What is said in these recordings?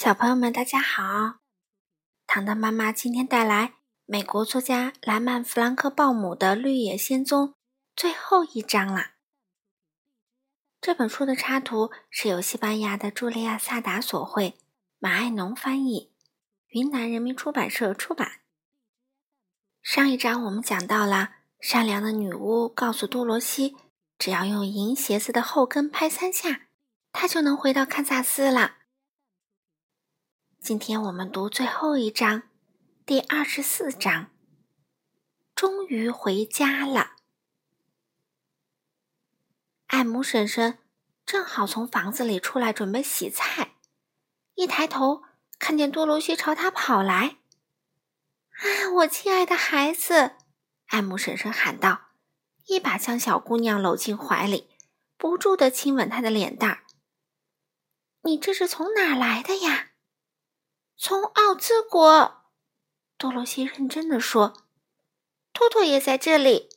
小朋友们，大家好！糖糖妈妈今天带来美国作家莱曼·弗兰克鲍姆的《绿野仙踪》最后一章啦。这本书的插图是由西班牙的茱莉亚·萨达所绘，马爱农翻译，云南人民出版社出版。上一章我们讲到了善良的女巫告诉多罗西，只要用银鞋子的后跟拍三下，她就能回到堪萨斯了。今天我们读最后一章，第二十四章。终于回家了。艾姆婶婶正好从房子里出来，准备洗菜。一抬头，看见多罗西朝他跑来。“啊，我亲爱的孩子！”艾姆婶婶喊道，一把将小姑娘搂进怀里，不住的亲吻她的脸蛋儿。“你这是从哪儿来的呀？”从奥兹国，多罗西认真的说：“托托也在这里。”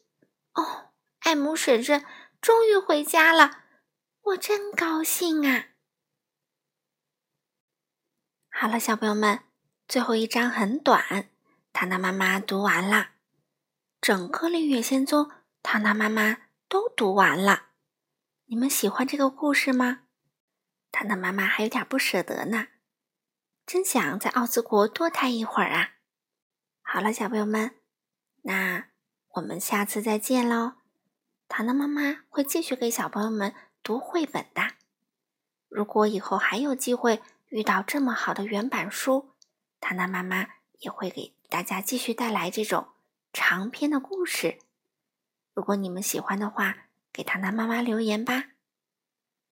哦，艾姆婶婶终于回家了，我真高兴啊！好了，小朋友们，最后一章很短，糖糖妈妈读完了，整个《绿野仙踪》，糖糖妈妈都读完了。你们喜欢这个故事吗？糖糖妈妈还有点不舍得呢。真想在奥兹国多待一会儿啊！好了，小朋友们，那我们下次再见喽。糖糖妈妈会继续给小朋友们读绘本的。如果以后还有机会遇到这么好的原版书，糖糖妈妈也会给大家继续带来这种长篇的故事。如果你们喜欢的话，给糖糖妈妈留言吧。